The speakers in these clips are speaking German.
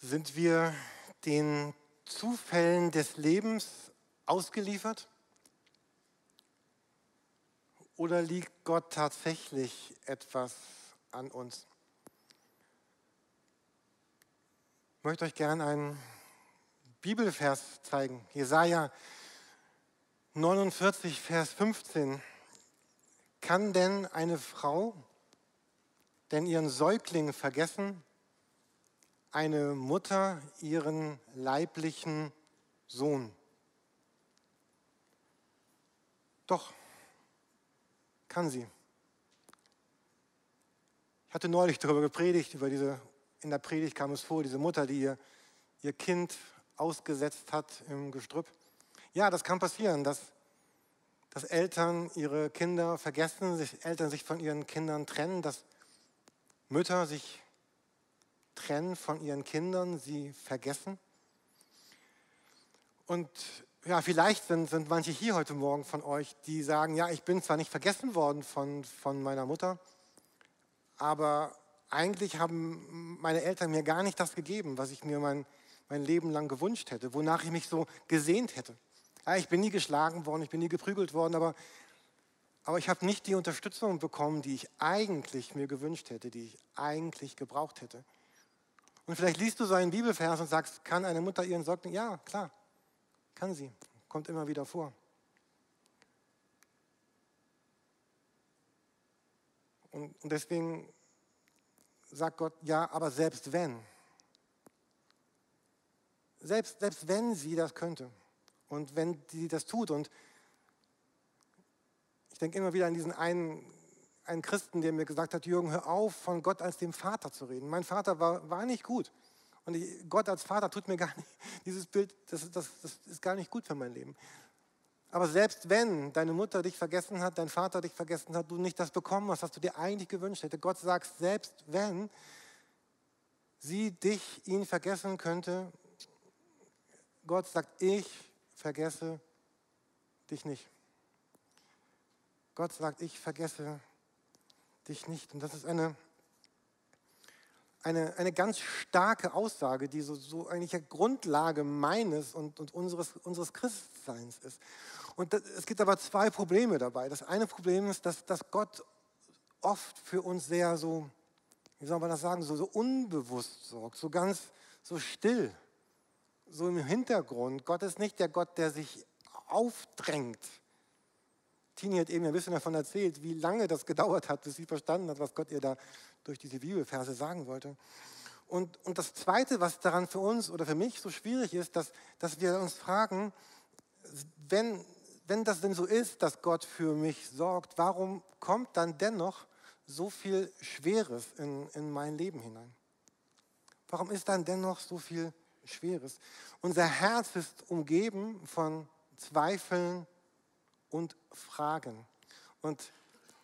Sind wir den Zufällen des Lebens ausgeliefert? Oder liegt Gott tatsächlich etwas an uns? Ich möchte euch gerne einen Bibelvers zeigen. Jesaja 49, Vers 15. Kann denn eine Frau denn ihren Säugling vergessen, eine Mutter ihren leiblichen Sohn? Doch, kann sie. Ich hatte neulich darüber gepredigt, über diese, in der Predigt kam es vor, diese Mutter, die ihr, ihr Kind ausgesetzt hat im Gestrüpp. Ja, das kann passieren, dass, dass Eltern ihre Kinder vergessen, sich, Eltern sich von ihren Kindern trennen, dass Mütter sich trennen von ihren Kindern, sie vergessen. Und ja, vielleicht sind, sind manche hier heute Morgen von euch, die sagen, ja, ich bin zwar nicht vergessen worden von, von meiner Mutter, aber eigentlich haben meine Eltern mir gar nicht das gegeben, was ich mir mein, mein Leben lang gewünscht hätte, wonach ich mich so gesehnt hätte. Ja, ich bin nie geschlagen worden, ich bin nie geprügelt worden, aber, aber ich habe nicht die Unterstützung bekommen, die ich eigentlich mir gewünscht hätte, die ich eigentlich gebraucht hätte. Und vielleicht liest du so einen Bibelvers und sagst, kann eine Mutter ihren Säugling? Ja, klar. Kann sie. Kommt immer wieder vor. Und, und deswegen sagt Gott, ja, aber selbst wenn, selbst, selbst wenn sie das könnte und wenn sie das tut und ich denke immer wieder an diesen einen, einen Christen, der mir gesagt hat, Jürgen, hör auf, von Gott als dem Vater zu reden. Mein Vater war, war nicht gut. Und ich, Gott als Vater tut mir gar nicht, dieses Bild, das, das, das ist gar nicht gut für mein Leben. Aber selbst wenn deine Mutter dich vergessen hat, dein Vater dich vergessen hat, du nicht das bekommen hast, was du dir eigentlich gewünscht hättest, Gott sagt, selbst wenn sie dich, ihn vergessen könnte, Gott sagt, ich vergesse dich nicht. Gott sagt, ich vergesse dich nicht. Und das ist eine eine, eine ganz starke Aussage, die so, so eigentlich eine Grundlage meines und, und unseres, unseres Christseins ist. Und das, es gibt aber zwei Probleme dabei. Das eine Problem ist, dass, dass Gott oft für uns sehr so, wie soll man das sagen, so, so unbewusst sorgt, so ganz so still, so im Hintergrund. Gott ist nicht der Gott, der sich aufdrängt. Tini hat eben ein bisschen davon erzählt, wie lange das gedauert hat, bis sie verstanden hat, was Gott ihr da durch diese Bibelverse sagen wollte. Und, und das Zweite, was daran für uns oder für mich so schwierig ist, dass, dass wir uns fragen, wenn, wenn das denn so ist, dass Gott für mich sorgt, warum kommt dann dennoch so viel Schweres in, in mein Leben hinein? Warum ist dann dennoch so viel Schweres? Unser Herz ist umgeben von Zweifeln und Fragen. Und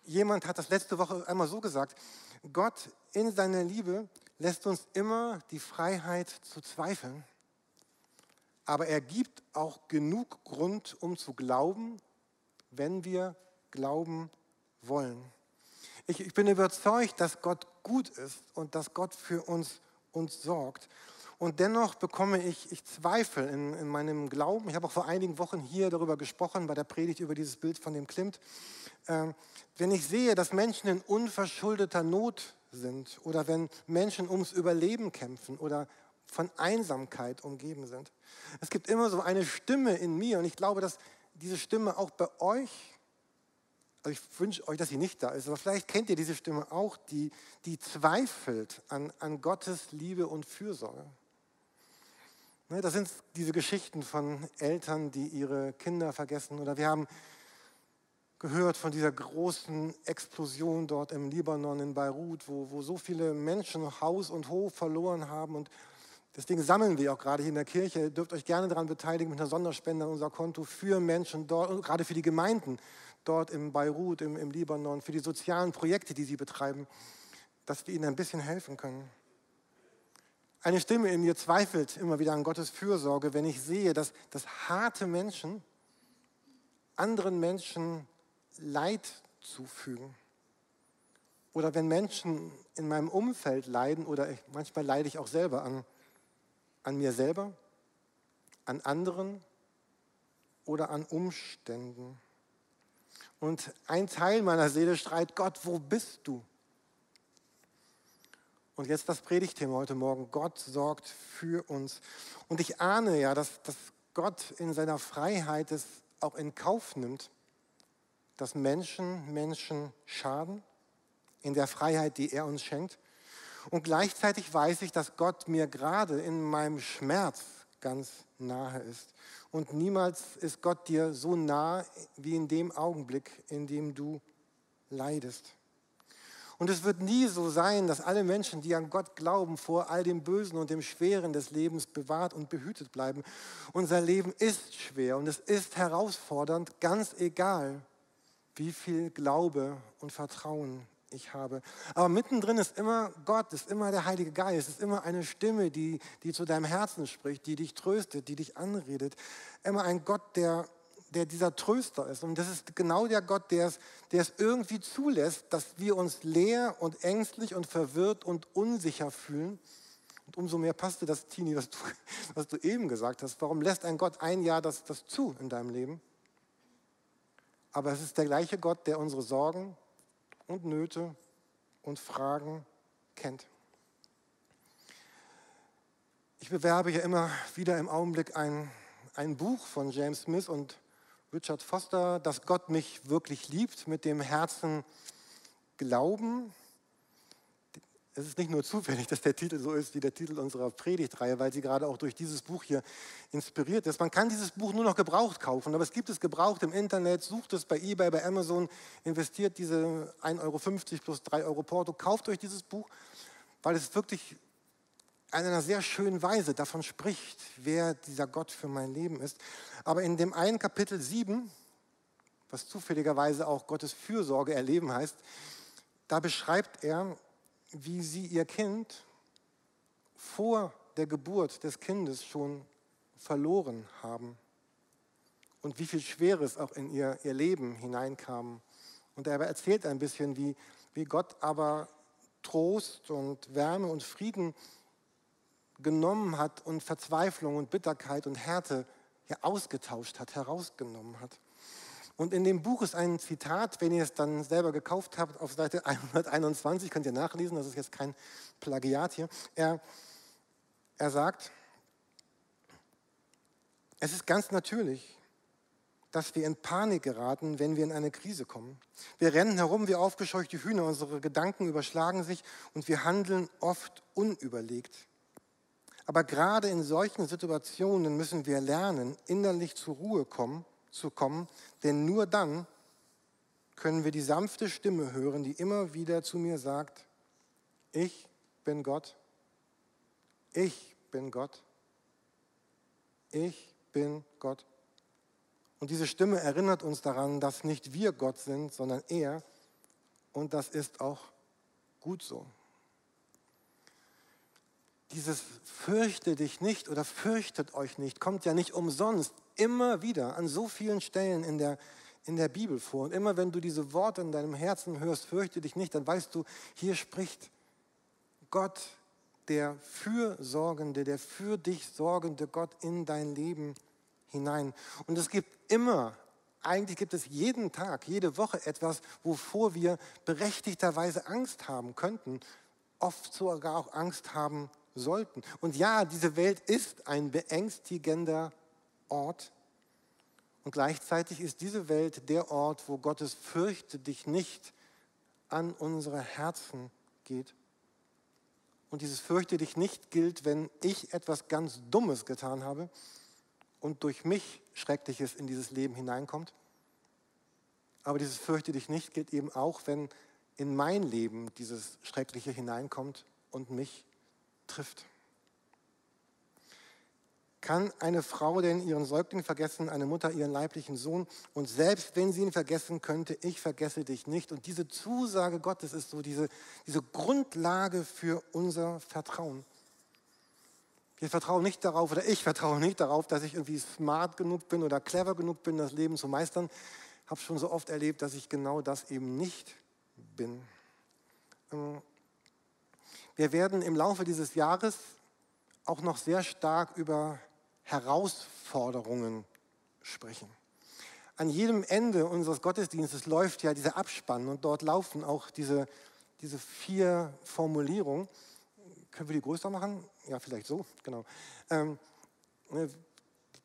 jemand hat das letzte Woche einmal so gesagt, Gott in seiner Liebe lässt uns immer die Freiheit zu zweifeln, aber er gibt auch genug Grund, um zu glauben, wenn wir glauben wollen. Ich, ich bin überzeugt, dass Gott gut ist und dass Gott für uns, uns sorgt. Und dennoch bekomme ich, ich Zweifel in, in meinem Glauben. Ich habe auch vor einigen Wochen hier darüber gesprochen, bei der Predigt über dieses Bild von dem Klimt. Ähm, wenn ich sehe, dass Menschen in unverschuldeter Not sind oder wenn Menschen ums Überleben kämpfen oder von Einsamkeit umgeben sind. Es gibt immer so eine Stimme in mir und ich glaube, dass diese Stimme auch bei euch, also ich wünsche euch, dass sie nicht da ist, aber vielleicht kennt ihr diese Stimme auch, die, die zweifelt an, an Gottes Liebe und Fürsorge. Ne, das sind diese Geschichten von Eltern, die ihre Kinder vergessen. Oder wir haben gehört von dieser großen Explosion dort im Libanon, in Beirut, wo, wo so viele Menschen Haus und Hof verloren haben. Und deswegen sammeln wir auch gerade hier in der Kirche. Ihr dürft euch gerne daran beteiligen mit einer Sonderspende an unser Konto für Menschen dort, und gerade für die Gemeinden dort in Beirut, im, im Libanon, für die sozialen Projekte, die sie betreiben, dass wir ihnen ein bisschen helfen können. Eine Stimme in mir zweifelt immer wieder an Gottes Fürsorge, wenn ich sehe, dass, dass harte Menschen anderen Menschen Leid zufügen. Oder wenn Menschen in meinem Umfeld leiden, oder ich, manchmal leide ich auch selber an, An mir selber, an anderen oder an Umständen. Und ein Teil meiner Seele schreit, Gott, wo bist du? Und jetzt das Predigtthema heute Morgen. Gott sorgt für uns. Und ich ahne ja, dass, dass Gott in seiner Freiheit es auch in Kauf nimmt, dass Menschen Menschen schaden, in der Freiheit, die er uns schenkt. Und gleichzeitig weiß ich, dass Gott mir gerade in meinem Schmerz ganz nahe ist. Und niemals ist Gott dir so nah wie in dem Augenblick, in dem du leidest. Und es wird nie so sein, dass alle Menschen, die an Gott glauben, vor all dem Bösen und dem Schweren des Lebens bewahrt und behütet bleiben. Unser Leben ist schwer und es ist herausfordernd, ganz egal, wie viel Glaube und Vertrauen ich habe. Aber mittendrin ist immer Gott, ist immer der Heilige Geist, ist immer eine Stimme, die, die zu deinem Herzen spricht, die dich tröstet, die dich anredet. Immer ein Gott, der, der dieser Tröster ist. Und das ist genau der Gott, der es, der es irgendwie zulässt, dass wir uns leer und ängstlich und verwirrt und unsicher fühlen. Und umso mehr passte das, Tini, was du, was du eben gesagt hast. Warum lässt ein Gott ein Jahr das, das zu in deinem Leben? Aber es ist der gleiche Gott, der unsere Sorgen und Nöte und Fragen kennt. Ich bewerbe hier immer wieder im Augenblick ein, ein Buch von James Smith und Richard Foster, dass Gott mich wirklich liebt, mit dem Herzen glauben. Es ist nicht nur zufällig, dass der Titel so ist wie der Titel unserer Predigtreihe, weil sie gerade auch durch dieses Buch hier inspiriert ist. Man kann dieses Buch nur noch gebraucht kaufen, aber es gibt es gebraucht im Internet, sucht es bei eBay, bei Amazon, investiert diese 1,50 Euro plus 3 Euro Porto, kauft euch dieses Buch, weil es wirklich in einer sehr schönen Weise davon spricht, wer dieser Gott für mein Leben ist. Aber in dem einen Kapitel 7, was zufälligerweise auch Gottes Fürsorge erleben heißt, da beschreibt er, wie sie ihr Kind vor der Geburt des Kindes schon verloren haben und wie viel Schweres auch in ihr, ihr Leben hineinkam. Und er erzählt ein bisschen, wie, wie Gott aber Trost und Wärme und Frieden genommen hat und Verzweiflung und Bitterkeit und Härte ja, ausgetauscht hat, herausgenommen hat. Und in dem Buch ist ein Zitat, wenn ihr es dann selber gekauft habt, auf Seite 121, könnt ihr nachlesen, das ist jetzt kein Plagiat hier. Er, er sagt, es ist ganz natürlich, dass wir in Panik geraten, wenn wir in eine Krise kommen. Wir rennen herum wie aufgescheuchte Hühner, unsere Gedanken überschlagen sich und wir handeln oft unüberlegt. Aber gerade in solchen Situationen müssen wir lernen, innerlich zur Ruhe kommen, zu kommen, denn nur dann können wir die sanfte Stimme hören, die immer wieder zu mir sagt, ich bin Gott, ich bin Gott, ich bin Gott. Und diese Stimme erinnert uns daran, dass nicht wir Gott sind, sondern er. Und das ist auch gut so dieses fürchte dich nicht oder fürchtet euch nicht kommt ja nicht umsonst immer wieder an so vielen Stellen in der, in der Bibel vor. Und immer wenn du diese Worte in deinem Herzen hörst, fürchte dich nicht, dann weißt du, hier spricht Gott, der Fürsorgende, der für dich sorgende Gott in dein Leben hinein. Und es gibt immer, eigentlich gibt es jeden Tag, jede Woche etwas, wovor wir berechtigterweise Angst haben könnten, oft sogar auch Angst haben sollten. Und ja, diese Welt ist ein beängstigender Ort. Und gleichzeitig ist diese Welt der Ort, wo Gottes Fürchte dich nicht an unsere Herzen geht. Und dieses Fürchte dich nicht gilt, wenn ich etwas ganz Dummes getan habe und durch mich Schreckliches in dieses Leben hineinkommt. Aber dieses Fürchte dich nicht gilt eben auch, wenn in mein Leben dieses Schreckliche hineinkommt und mich trifft. Kann eine Frau denn ihren Säugling vergessen, eine Mutter ihren leiblichen Sohn? Und selbst wenn sie ihn vergessen könnte, ich vergesse dich nicht. Und diese Zusage Gottes ist so diese, diese Grundlage für unser Vertrauen. Wir vertrauen nicht darauf, oder ich vertraue nicht darauf, dass ich irgendwie smart genug bin oder clever genug bin, das Leben zu meistern. Ich habe schon so oft erlebt, dass ich genau das eben nicht bin. Wir werden im Laufe dieses Jahres auch noch sehr stark über Herausforderungen sprechen. An jedem Ende unseres Gottesdienstes läuft ja dieser Abspann und dort laufen auch diese, diese vier Formulierungen. Können wir die größer machen? Ja, vielleicht so, genau. Ähm, ne,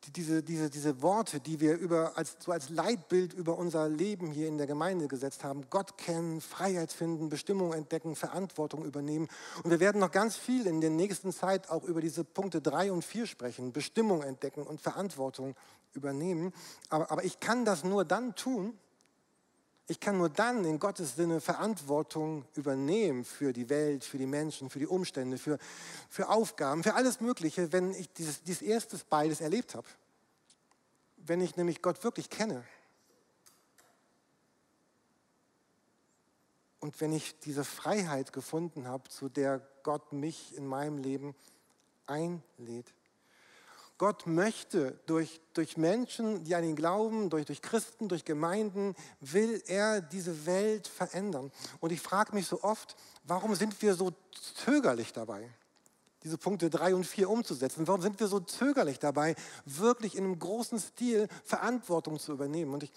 diese, diese, diese Worte, die wir über, als, so als Leitbild über unser Leben hier in der Gemeinde gesetzt haben. Gott kennen, Freiheit finden, Bestimmung entdecken, Verantwortung übernehmen. Und wir werden noch ganz viel in der nächsten Zeit auch über diese Punkte drei und vier sprechen. Bestimmung entdecken und Verantwortung übernehmen. Aber, aber ich kann das nur dann tun, ich kann nur dann in Gottes Sinne Verantwortung übernehmen für die Welt, für die Menschen, für die Umstände, für, für Aufgaben, für alles Mögliche, wenn ich dieses, dieses erstes beides erlebt habe. Wenn ich nämlich Gott wirklich kenne. Und wenn ich diese Freiheit gefunden habe, zu der Gott mich in meinem Leben einlädt. Gott möchte durch, durch Menschen, die an ihn glauben, durch, durch Christen, durch Gemeinden, will er diese Welt verändern. Und ich frage mich so oft, warum sind wir so zögerlich dabei, diese Punkte drei und vier umzusetzen? Warum sind wir so zögerlich dabei, wirklich in einem großen Stil Verantwortung zu übernehmen? Und ich,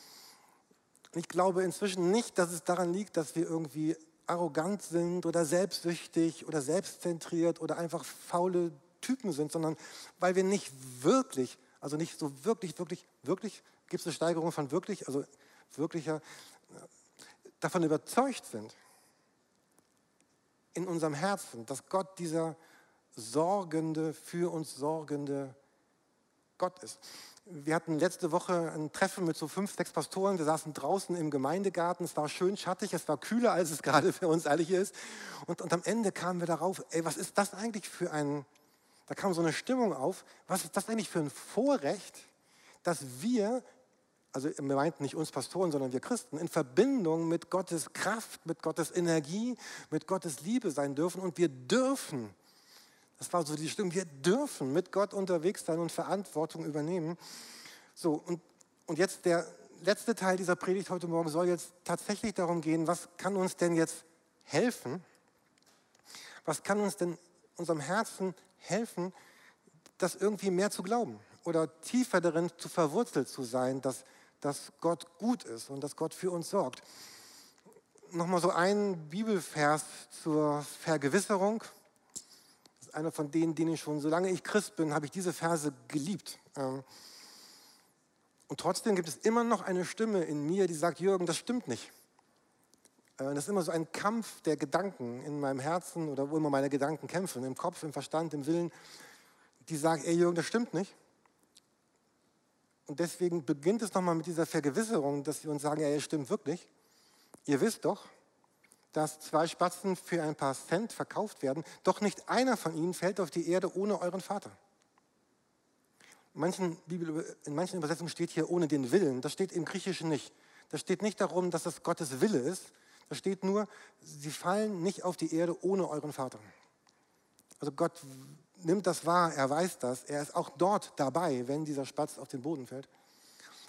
ich glaube inzwischen nicht, dass es daran liegt, dass wir irgendwie arrogant sind oder selbstsüchtig oder selbstzentriert oder einfach faule Typen sind, sondern weil wir nicht wirklich, also nicht so wirklich, wirklich, wirklich, gibt es eine Steigerung von wirklich, also wirklicher, davon überzeugt sind, in unserem Herzen, dass Gott dieser sorgende, für uns sorgende Gott ist. Wir hatten letzte Woche ein Treffen mit so fünf, sechs Pastoren. Wir saßen draußen im Gemeindegarten. Es war schön schattig, es war kühler, als es gerade für uns hier ist. Und, und am Ende kamen wir darauf, ey, was ist das eigentlich für ein, da kam so eine Stimmung auf, was ist das eigentlich für ein Vorrecht, dass wir, also wir meinten nicht uns Pastoren, sondern wir Christen, in Verbindung mit Gottes Kraft, mit Gottes Energie, mit Gottes Liebe sein dürfen und wir dürfen, das war so die Stimmung, wir dürfen mit Gott unterwegs sein und Verantwortung übernehmen. So, und, und jetzt der letzte Teil dieser Predigt heute Morgen soll jetzt tatsächlich darum gehen, was kann uns denn jetzt helfen? Was kann uns denn unserem Herzen helfen, das irgendwie mehr zu glauben oder tiefer darin zu verwurzelt zu sein, dass, dass Gott gut ist und dass Gott für uns sorgt. Nochmal so ein Bibelvers zur Vergewisserung. Das ist einer von denen, den ich schon, solange ich Christ bin, habe ich diese Verse geliebt. Ähm, und trotzdem gibt es immer noch eine Stimme in mir, die sagt, Jürgen, das stimmt nicht. Äh, das ist immer so ein Kampf der Gedanken in meinem Herzen oder wo immer meine Gedanken kämpfen, im Kopf, im Verstand, im Willen, die sagen, ey Jürgen, das stimmt nicht. Und deswegen beginnt es nochmal mit dieser Vergewisserung, dass sie uns sagen, ja, es stimmt wirklich. Ihr wisst doch, dass zwei Spatzen für ein paar Cent verkauft werden, doch nicht einer von ihnen fällt auf die Erde ohne euren Vater. In manchen, Bibel, in manchen Übersetzungen steht hier ohne den Willen. Das steht im Griechischen nicht. Das steht nicht darum, dass es Gottes Wille ist, da steht nur, sie fallen nicht auf die Erde ohne euren Vater. Also Gott nimmt das wahr, er weiß das, er ist auch dort dabei, wenn dieser Spatz auf den Boden fällt.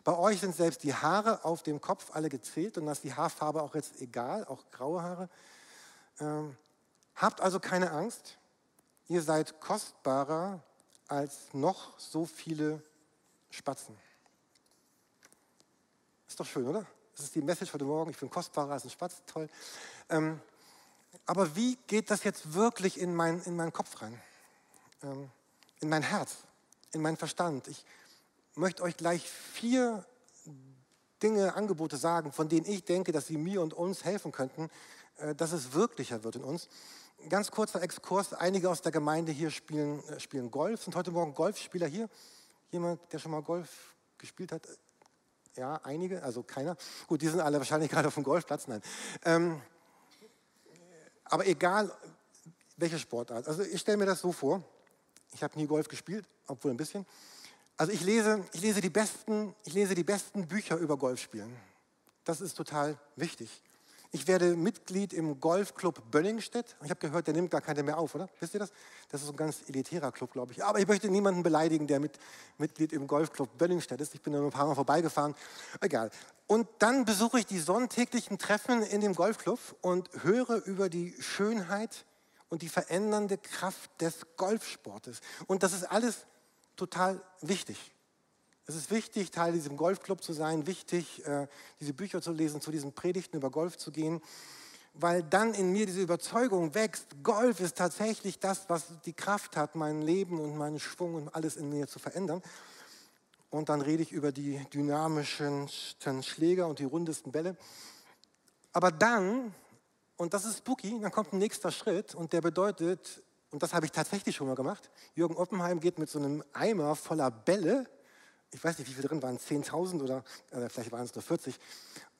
Bei euch sind selbst die Haare auf dem Kopf alle gezählt und das ist die Haarfarbe auch jetzt egal, auch graue Haare. Ähm, habt also keine Angst, ihr seid kostbarer als noch so viele Spatzen. Ist doch schön, oder? Das ist die Message heute Morgen. Ich bin kostbarer als ein Spatz. Toll. Ähm, aber wie geht das jetzt wirklich in, mein, in meinen Kopf rein? Ähm, in mein Herz, in meinen Verstand? Ich möchte euch gleich vier Dinge, Angebote sagen, von denen ich denke, dass sie mir und uns helfen könnten, äh, dass es wirklicher wird in uns. Ganz kurzer Exkurs. Einige aus der Gemeinde hier spielen, äh, spielen Golf. Sind heute Morgen Golfspieler hier? Jemand, der schon mal Golf gespielt hat? Ja, einige, also keiner. Gut, die sind alle wahrscheinlich gerade auf dem Golfplatz. Nein. Ähm, aber egal, welche Sportart. Also ich stelle mir das so vor. Ich habe nie Golf gespielt, obwohl ein bisschen. Also ich lese, ich lese die besten, ich lese die besten Bücher über Golfspielen. Das ist total wichtig. Ich werde Mitglied im Golfclub Bönningstedt. Ich habe gehört, der nimmt gar keine mehr auf, oder? Wisst ihr das? Das ist ein ganz elitärer Club, glaube ich. Aber ich möchte niemanden beleidigen, der mit, Mitglied im Golfclub Bönningstedt ist. Ich bin da nur ein paar Mal vorbeigefahren. Egal. Und dann besuche ich die sonntäglichen Treffen in dem Golfclub und höre über die Schönheit und die verändernde Kraft des Golfsportes. Und das ist alles total wichtig. Es ist wichtig, Teil diesem Golfclub zu sein, wichtig, äh, diese Bücher zu lesen, zu diesen Predigten über Golf zu gehen, weil dann in mir diese Überzeugung wächst, Golf ist tatsächlich das, was die Kraft hat, mein Leben und meinen Schwung und alles in mir zu verändern. Und dann rede ich über die dynamischen Schläger und die rundesten Bälle. Aber dann, und das ist spooky, dann kommt ein nächster Schritt und der bedeutet, und das habe ich tatsächlich schon mal gemacht, Jürgen Oppenheim geht mit so einem Eimer voller Bälle ich weiß nicht, wie viel drin waren, 10.000 oder äh, vielleicht waren es nur 40,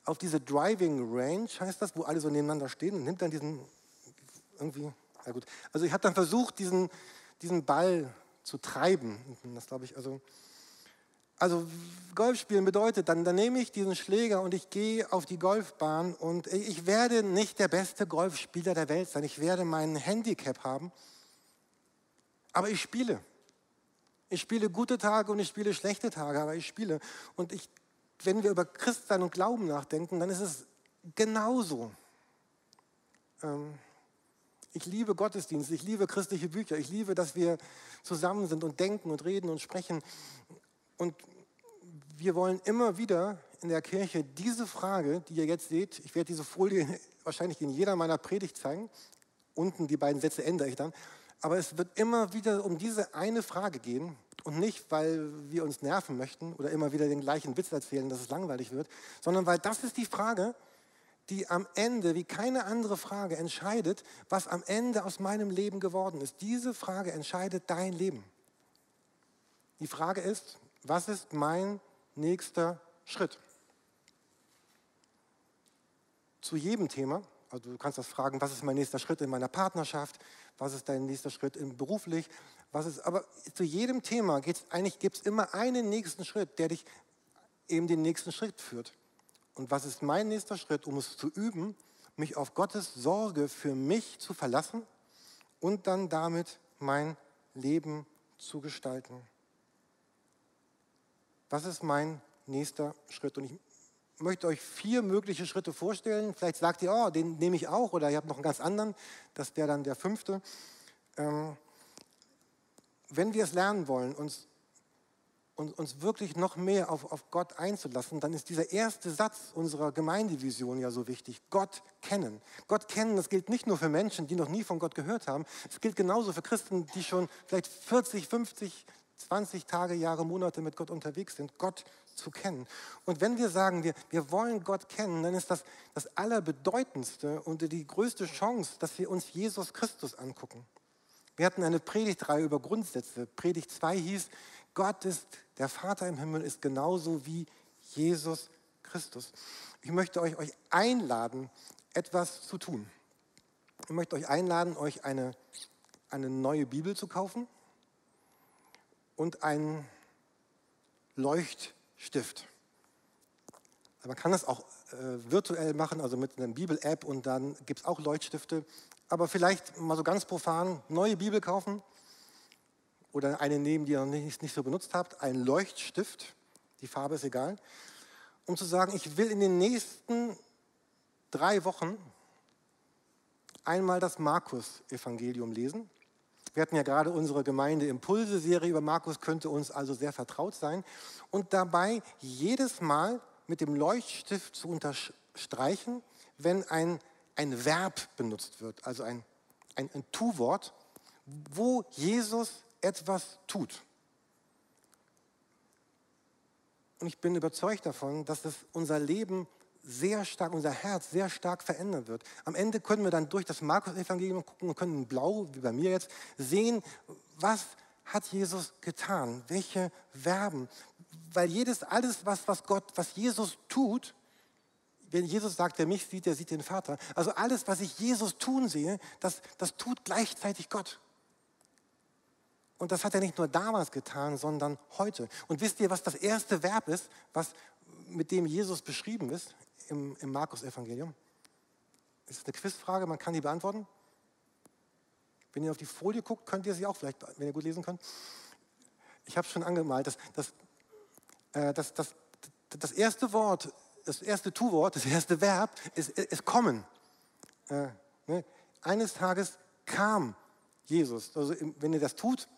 auf diese Driving Range, heißt das, wo alle so nebeneinander stehen und nimmt dann diesen, irgendwie, ja gut. Also ich habe dann versucht, diesen, diesen Ball zu treiben. Das glaube ich, also, also Golf spielen bedeutet, dann, dann nehme ich diesen Schläger und ich gehe auf die Golfbahn und ich werde nicht der beste Golfspieler der Welt sein. Ich werde mein Handicap haben, aber ich spiele. Ich spiele gute Tage und ich spiele schlechte Tage, aber ich spiele. Und ich, wenn wir über Christsein und Glauben nachdenken, dann ist es genauso. Ähm, ich liebe Gottesdienst, ich liebe christliche Bücher, ich liebe, dass wir zusammen sind und denken und reden und sprechen. Und wir wollen immer wieder in der Kirche diese Frage, die ihr jetzt seht, ich werde diese Folie wahrscheinlich in jeder meiner Predigt zeigen, unten die beiden Sätze ändere ich dann, aber es wird immer wieder um diese eine Frage gehen und nicht, weil wir uns nerven möchten oder immer wieder den gleichen Witz erzählen, dass es langweilig wird, sondern weil das ist die Frage, die am Ende, wie keine andere Frage, entscheidet, was am Ende aus meinem Leben geworden ist. Diese Frage entscheidet dein Leben. Die Frage ist, was ist mein nächster Schritt? Zu jedem Thema, also du kannst das fragen, was ist mein nächster Schritt in meiner Partnerschaft, was ist dein nächster Schritt beruflich, was ist, aber zu jedem Thema gibt es eigentlich gibt's immer einen nächsten Schritt, der dich eben den nächsten Schritt führt. Und was ist mein nächster Schritt, um es zu üben, mich auf Gottes Sorge für mich zu verlassen und dann damit mein Leben zu gestalten? Was ist mein nächster Schritt? Und ich möchte euch vier mögliche Schritte vorstellen. Vielleicht sagt ihr, oh, den nehme ich auch, oder ihr habt noch einen ganz anderen. Das wäre dann der fünfte. Ähm, wenn wir es lernen wollen, uns, uns, uns wirklich noch mehr auf, auf Gott einzulassen, dann ist dieser erste Satz unserer Gemeindevision ja so wichtig. Gott kennen. Gott kennen, das gilt nicht nur für Menschen, die noch nie von Gott gehört haben. Es gilt genauso für Christen, die schon vielleicht 40, 50, 20 Tage, Jahre, Monate mit Gott unterwegs sind. Gott zu kennen. Und wenn wir sagen, wir, wir wollen Gott kennen, dann ist das das Allerbedeutendste und die größte Chance, dass wir uns Jesus Christus angucken. Wir hatten eine Predigtreihe über Grundsätze. Predigt 2 hieß, Gott ist, der Vater im Himmel ist genauso wie Jesus Christus. Ich möchte euch, euch einladen, etwas zu tun. Ich möchte euch einladen, euch eine, eine neue Bibel zu kaufen und einen Leucht Stift. Man kann das auch äh, virtuell machen, also mit einer Bibel-App und dann gibt es auch Leuchtstifte. Aber vielleicht mal so ganz profan, neue Bibel kaufen oder eine nehmen, die ihr noch nicht, nicht so benutzt habt, ein Leuchtstift, die Farbe ist egal, um zu sagen, ich will in den nächsten drei Wochen einmal das Markus-Evangelium lesen. Wir hatten ja gerade unsere Gemeinde Impulse-Serie über Markus, könnte uns also sehr vertraut sein. Und dabei jedes Mal mit dem Leuchtstift zu unterstreichen, wenn ein, ein Verb benutzt wird, also ein, ein, ein Tu-Wort, wo Jesus etwas tut. Und ich bin überzeugt davon, dass es unser Leben sehr stark, unser Herz sehr stark verändern wird. Am Ende können wir dann durch das Markus-Evangelium gucken und können blau, wie bei mir jetzt, sehen, was hat Jesus getan, welche Verben. Weil jedes, alles, was, was Gott, was Jesus tut, wenn Jesus sagt, wer mich sieht, der sieht den Vater. Also alles, was ich Jesus tun sehe, das, das tut gleichzeitig Gott. Und das hat er nicht nur damals getan, sondern heute. Und wisst ihr, was das erste Verb ist, was, mit dem Jesus beschrieben ist? Im, im Markus-Evangelium? Das ist eine Quizfrage, man kann die beantworten. Wenn ihr auf die Folie guckt, könnt ihr sie auch vielleicht, wenn ihr gut lesen könnt. Ich habe es schon angemalt. Das, das, äh, das, das, das erste Wort, das erste Tu-Wort, das erste Verb ist, ist kommen. Äh, ne? Eines Tages kam Jesus. Also wenn ihr das tut,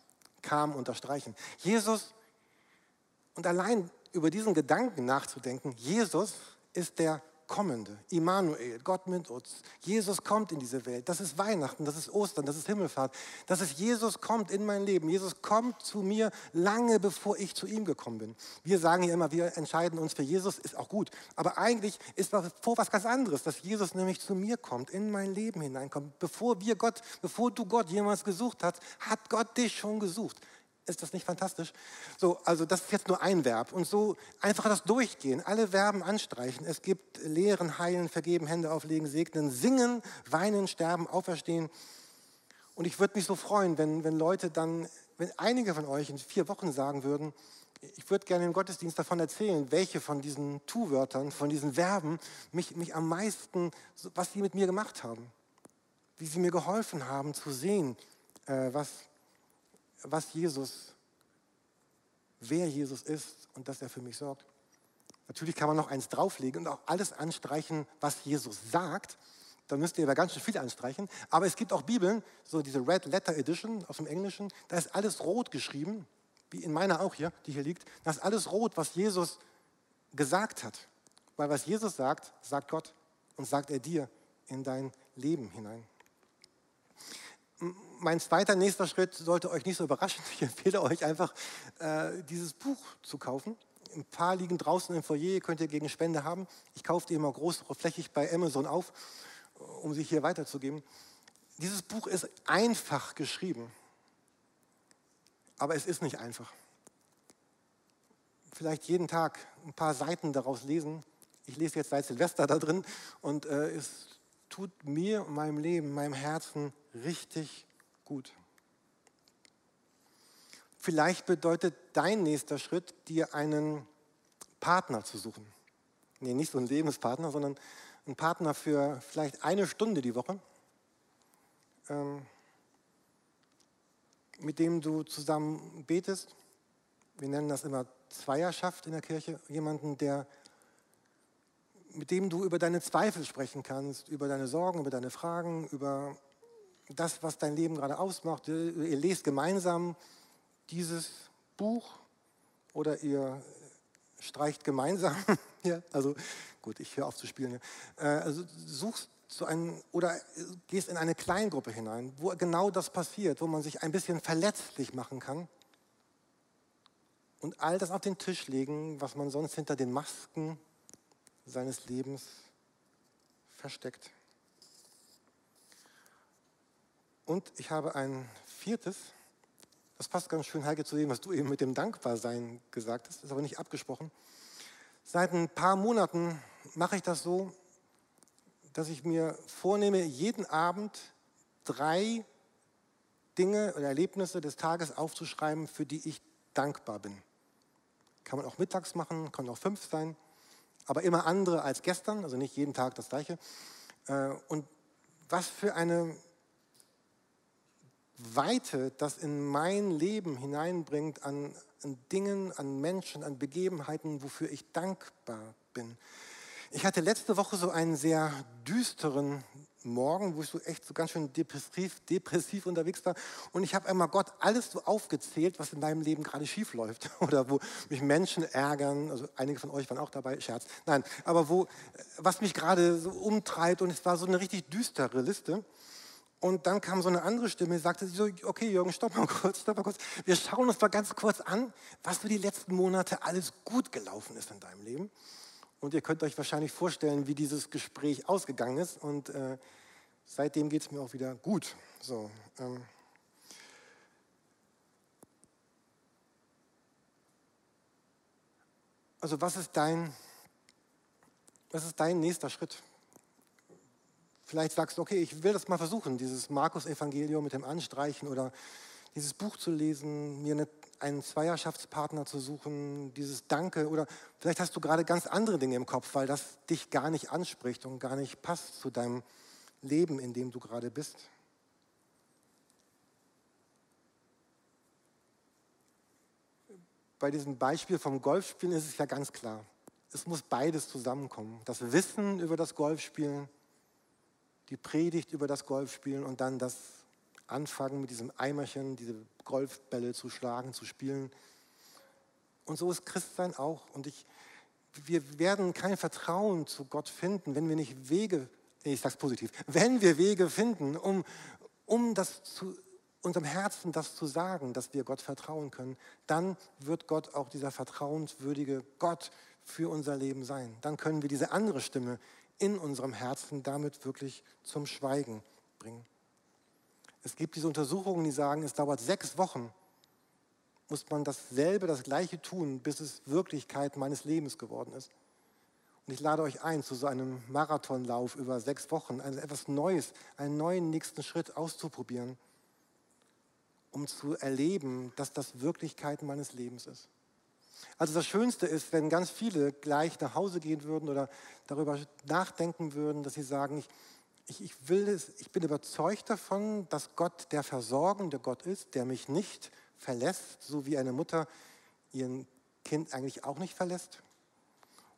kam unterstreichen. Jesus, und allein über diesen Gedanken nachzudenken, Jesus ist der Kommende, Immanuel, Gott mit uns. Jesus kommt in diese Welt. Das ist Weihnachten, das ist Ostern, das ist Himmelfahrt. Das ist Jesus kommt in mein Leben. Jesus kommt zu mir lange bevor ich zu ihm gekommen bin. Wir sagen hier immer, wir entscheiden uns für Jesus, ist auch gut. Aber eigentlich ist vor was ganz anderes, dass Jesus nämlich zu mir kommt, in mein Leben hineinkommt. Bevor wir Gott, bevor du Gott jemals gesucht hast, hat Gott dich schon gesucht. Ist das nicht fantastisch? So, also das ist jetzt nur ein Verb. Und so einfach das Durchgehen, alle Verben anstreichen. Es gibt lehren, heilen, vergeben, Hände auflegen, segnen, singen, weinen, sterben, auferstehen. Und ich würde mich so freuen, wenn, wenn Leute dann, wenn einige von euch in vier Wochen sagen würden, ich würde gerne im Gottesdienst davon erzählen, welche von diesen Tu-Wörtern, von diesen Verben mich, mich am meisten, was sie mit mir gemacht haben. Wie sie mir geholfen haben zu sehen, äh, was was Jesus, wer Jesus ist und dass er für mich sorgt. Natürlich kann man noch eins drauflegen und auch alles anstreichen, was Jesus sagt. Da müsst ihr aber ganz schön viel anstreichen. Aber es gibt auch Bibeln, so diese Red Letter Edition aus dem Englischen, da ist alles rot geschrieben, wie in meiner auch hier, die hier liegt. Da ist alles rot, was Jesus gesagt hat. Weil was Jesus sagt, sagt Gott und sagt er dir in dein Leben hinein mein zweiter nächster Schritt sollte euch nicht so überraschen. Ich empfehle euch einfach, äh, dieses Buch zu kaufen. Ein paar liegen draußen im Foyer, könnt ihr gegen Spende haben. Ich kaufe die immer großflächig bei Amazon auf, um sie hier weiterzugeben. Dieses Buch ist einfach geschrieben, aber es ist nicht einfach. Vielleicht jeden Tag ein paar Seiten daraus lesen. Ich lese jetzt seit Silvester da drin und äh, es tut mir meinem Leben, meinem Herzen richtig gut. Vielleicht bedeutet dein nächster Schritt, dir einen Partner zu suchen. Nee, nicht so einen Lebenspartner, sondern einen Partner für vielleicht eine Stunde die Woche, ähm, mit dem du zusammen betest. Wir nennen das immer Zweierschaft in der Kirche. Jemanden, der, mit dem du über deine Zweifel sprechen kannst, über deine Sorgen, über deine Fragen, über das, was dein Leben gerade ausmacht. Ihr lest gemeinsam dieses Buch oder ihr streicht gemeinsam. ja, also gut, ich höre auf zu spielen. Äh, also suchst so einen oder gehst in eine Kleingruppe hinein, wo genau das passiert, wo man sich ein bisschen verletzlich machen kann und all das auf den Tisch legen, was man sonst hinter den Masken seines Lebens versteckt. Und ich habe ein viertes, das passt ganz schön, Heike, zu dem, was du eben mit dem Dankbarsein gesagt hast, ist aber nicht abgesprochen. Seit ein paar Monaten mache ich das so, dass ich mir vornehme, jeden Abend drei Dinge oder Erlebnisse des Tages aufzuschreiben, für die ich dankbar bin. Kann man auch mittags machen, kann auch fünf sein, aber immer andere als gestern, also nicht jeden Tag das gleiche. Äh, und was für eine Weite das in mein Leben hineinbringt an, an Dingen, an Menschen, an Begebenheiten, wofür ich dankbar bin. Ich hatte letzte Woche so einen sehr düsteren Morgen, wo ich so echt so ganz schön depressiv, depressiv unterwegs war. Und ich habe einmal Gott alles so aufgezählt, was in meinem Leben gerade schief läuft. Oder wo mich Menschen ärgern. Also einige von euch waren auch dabei, Scherz. Nein, aber wo, was mich gerade so umtreibt. Und es war so eine richtig düstere Liste. Und dann kam so eine andere Stimme, sagte so, okay Jürgen, stopp mal kurz, stopp mal kurz. Wir schauen uns mal ganz kurz an, was für die letzten Monate alles gut gelaufen ist in deinem Leben. Und ihr könnt euch wahrscheinlich vorstellen, wie dieses Gespräch ausgegangen ist. Und äh, seitdem geht es mir auch wieder gut. So, ähm. Also was ist dein, was ist dein nächster Schritt? Vielleicht sagst du, okay, ich will das mal versuchen, dieses Markus-Evangelium mit dem Anstreichen oder dieses Buch zu lesen, mir eine, einen Zweierschaftspartner zu suchen, dieses Danke oder vielleicht hast du gerade ganz andere Dinge im Kopf, weil das dich gar nicht anspricht und gar nicht passt zu deinem Leben, in dem du gerade bist. Bei diesem Beispiel vom Golfspielen ist es ja ganz klar. Es muss beides zusammenkommen. Das Wissen über das Golfspielen die Predigt über das Golfspielen und dann das anfangen, mit diesem Eimerchen diese Golfbälle zu schlagen, zu spielen. Und so ist Christsein auch. Und ich, wir werden kein Vertrauen zu Gott finden, wenn wir nicht Wege, ich sage es positiv, wenn wir Wege finden, um, um das zu, unserem Herzen das zu sagen, dass wir Gott vertrauen können, dann wird Gott auch dieser vertrauenswürdige Gott für unser Leben sein. Dann können wir diese andere Stimme in unserem Herzen damit wirklich zum Schweigen bringen. Es gibt diese Untersuchungen, die sagen, es dauert sechs Wochen, muss man dasselbe, das Gleiche tun, bis es Wirklichkeit meines Lebens geworden ist. Und ich lade euch ein, zu so einem Marathonlauf über sechs Wochen, also etwas Neues, einen neuen nächsten Schritt auszuprobieren, um zu erleben, dass das Wirklichkeit meines Lebens ist. Also das Schönste ist, wenn ganz viele gleich nach Hause gehen würden oder darüber nachdenken würden, dass sie sagen, ich, ich, ich, will es, ich bin überzeugt davon, dass Gott der versorgende Gott ist, der mich nicht verlässt, so wie eine Mutter ihren Kind eigentlich auch nicht verlässt.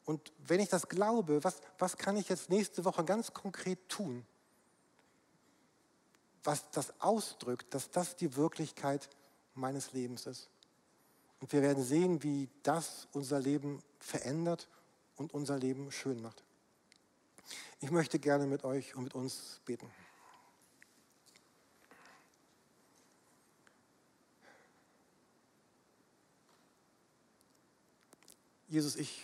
Und wenn ich das glaube, was, was kann ich jetzt nächste Woche ganz konkret tun, was das ausdrückt, dass das die Wirklichkeit meines Lebens ist? Und wir werden sehen, wie das unser Leben verändert und unser Leben schön macht. Ich möchte gerne mit euch und mit uns beten. Jesus, ich,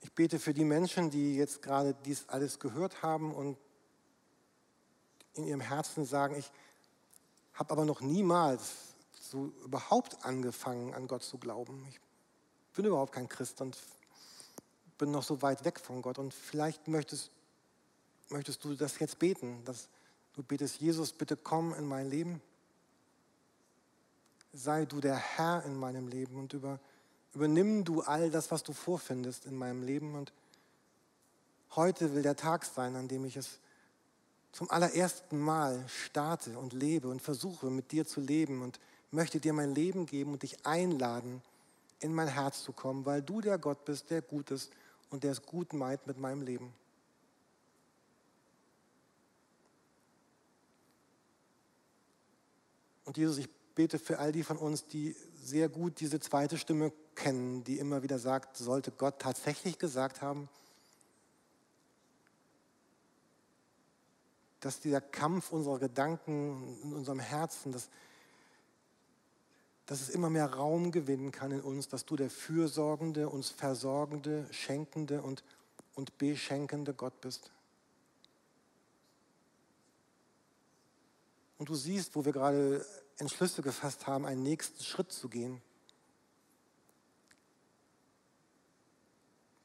ich bete für die Menschen, die jetzt gerade dies alles gehört haben und in ihrem Herzen sagen, ich habe aber noch niemals so überhaupt angefangen, an Gott zu glauben. Ich bin überhaupt kein Christ und bin noch so weit weg von Gott. Und vielleicht möchtest, möchtest du das jetzt beten, dass du betest, Jesus, bitte komm in mein Leben. Sei du der Herr in meinem Leben und über Übernimm du all das, was du vorfindest in meinem Leben. Und heute will der Tag sein, an dem ich es zum allerersten Mal starte und lebe und versuche mit dir zu leben und möchte dir mein Leben geben und dich einladen, in mein Herz zu kommen, weil du der Gott bist, der gut ist und der es gut meint mit meinem Leben. Und Jesus, ich bete für all die von uns, die sehr gut diese zweite Stimme kennen, die immer wieder sagt, sollte Gott tatsächlich gesagt haben, dass dieser Kampf unserer Gedanken in unserem Herzen, dass, dass es immer mehr Raum gewinnen kann in uns, dass du der fürsorgende, uns versorgende, schenkende und, und beschenkende Gott bist. Und du siehst, wo wir gerade Entschlüsse gefasst haben, einen nächsten Schritt zu gehen.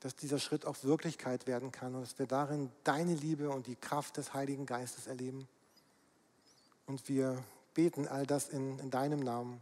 Dass dieser Schritt auch Wirklichkeit werden kann und dass wir darin deine Liebe und die Kraft des Heiligen Geistes erleben. Und wir beten all das in, in deinem Namen,